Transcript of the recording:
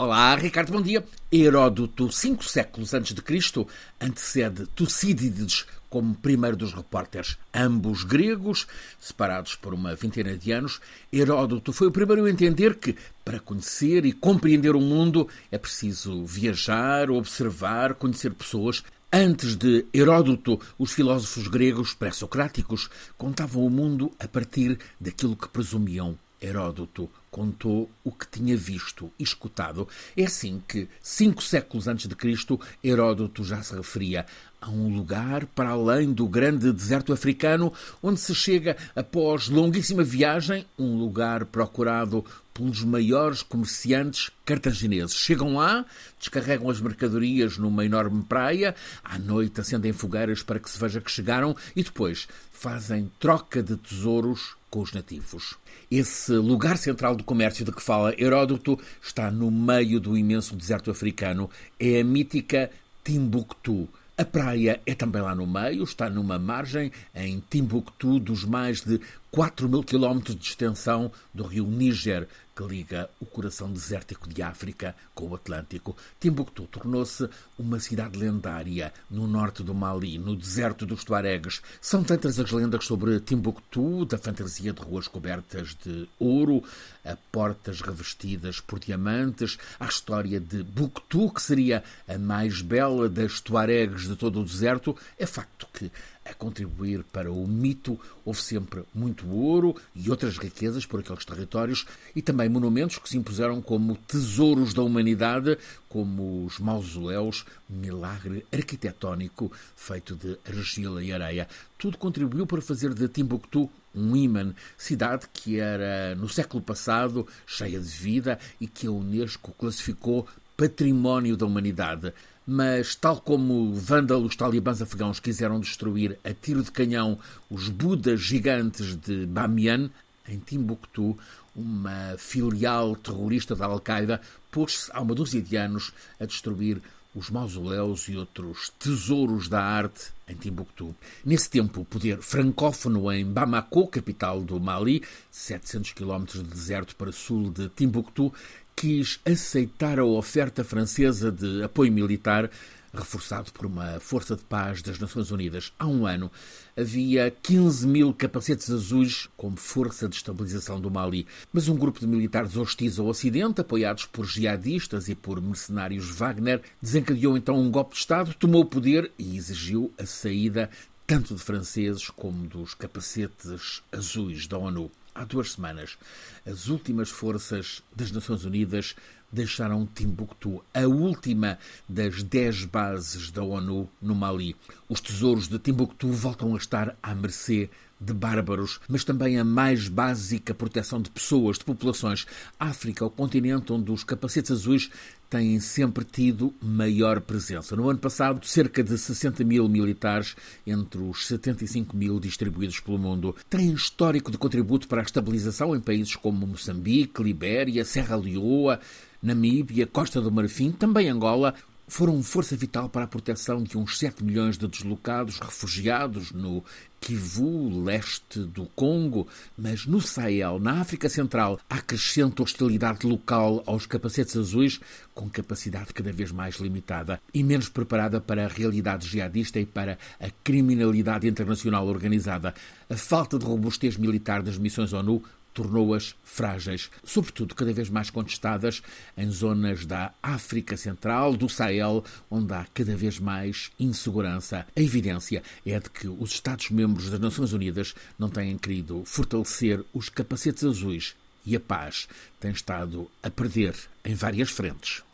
Olá, Ricardo, bom dia. Heródoto, cinco séculos antes de Cristo, antecede Tucídides como primeiro dos repórteres, ambos gregos, separados por uma vintena de anos. Heródoto foi o primeiro a entender que, para conhecer e compreender o mundo, é preciso viajar, observar, conhecer pessoas. Antes de Heródoto, os filósofos gregos pré-socráticos contavam o mundo a partir daquilo que presumiam Heródoto contou o que tinha visto e escutado. É assim que, cinco séculos antes de Cristo, Heródoto já se referia a um lugar para além do grande deserto africano, onde se chega após longuíssima viagem, um lugar procurado pelos maiores comerciantes cartagineses. Chegam lá, descarregam as mercadorias numa enorme praia, à noite acendem fogueiras para que se veja que chegaram e depois fazem troca de tesouros com os nativos. Esse lugar central do comércio de que fala Heródoto está no meio do imenso deserto africano. É a mítica Timbuktu. A praia é também lá no meio, está numa margem, em Timbuktu, dos mais de 4 mil quilómetros de extensão do rio Níger, que liga o coração desértico de África com o Atlântico. Timbuktu tornou-se uma cidade lendária no norte do Mali, no deserto dos Tuaregs. São tantas as lendas sobre Timbuktu, da fantasia de ruas cobertas de ouro, a portas revestidas por diamantes, a história de Buktu, que seria a mais bela das Tuaregs de todo o deserto. É facto que a contribuir para o mito, houve sempre muito ouro e outras riquezas por aqueles territórios e também monumentos que se impuseram como tesouros da humanidade, como os mausoléus, milagre arquitetónico feito de argila e areia. Tudo contribuiu para fazer de Timbuktu um imã, cidade que era no século passado cheia de vida e que a Unesco classificou património da humanidade. Mas, tal como vândalos talibãs afegãos quiseram destruir a tiro de canhão os Budas gigantes de Bamiyan, em Timbuktu, uma filial terrorista da Al-Qaeda pôs-se há uma dúzia de anos a destruir os mausoléus e outros tesouros da arte em Timbuktu. Nesse tempo, o poder francófono em Bamako, capital do Mali, 700 quilómetros de deserto para sul de Timbuktu, quis aceitar a oferta francesa de apoio militar reforçado por uma força de paz das Nações Unidas. Há um ano havia 15 mil capacetes azuis como força de estabilização do Mali, mas um grupo de militares hostis ao Ocidente, apoiados por jihadistas e por mercenários Wagner, desencadeou então um golpe de Estado, tomou o poder e exigiu a saída tanto de franceses como dos capacetes azuis da ONU há duas semanas, as últimas forças das Nações Unidas deixaram Timbuktu, a última das dez bases da ONU no Mali. Os tesouros de Timbuktu voltam a estar à mercê de bárbaros, mas também a mais básica proteção de pessoas, de populações. África, o continente onde os capacetes azuis têm sempre tido maior presença. No ano passado, cerca de 60 mil militares, entre os 75 mil distribuídos pelo mundo, têm histórico de contributo para a estabilização em países como Moçambique, Libéria, Serra Leoa, Namíbia, Costa do Marfim, também Angola, foram força vital para a proteção de uns 7 milhões de deslocados, refugiados no Kivu, leste do Congo, mas no Sahel, na África Central, há crescente hostilidade local aos capacetes azuis, com capacidade cada vez mais limitada e menos preparada para a realidade jihadista e para a criminalidade internacional organizada. A falta de robustez militar das missões ONU tornou-as frágeis, sobretudo cada vez mais contestadas em zonas da África Central, do Sahel, onde há cada vez mais insegurança. A evidência é de que os Estados-membros das Nações Unidas não têm querido fortalecer os capacetes azuis e a paz tem estado a perder em várias frentes.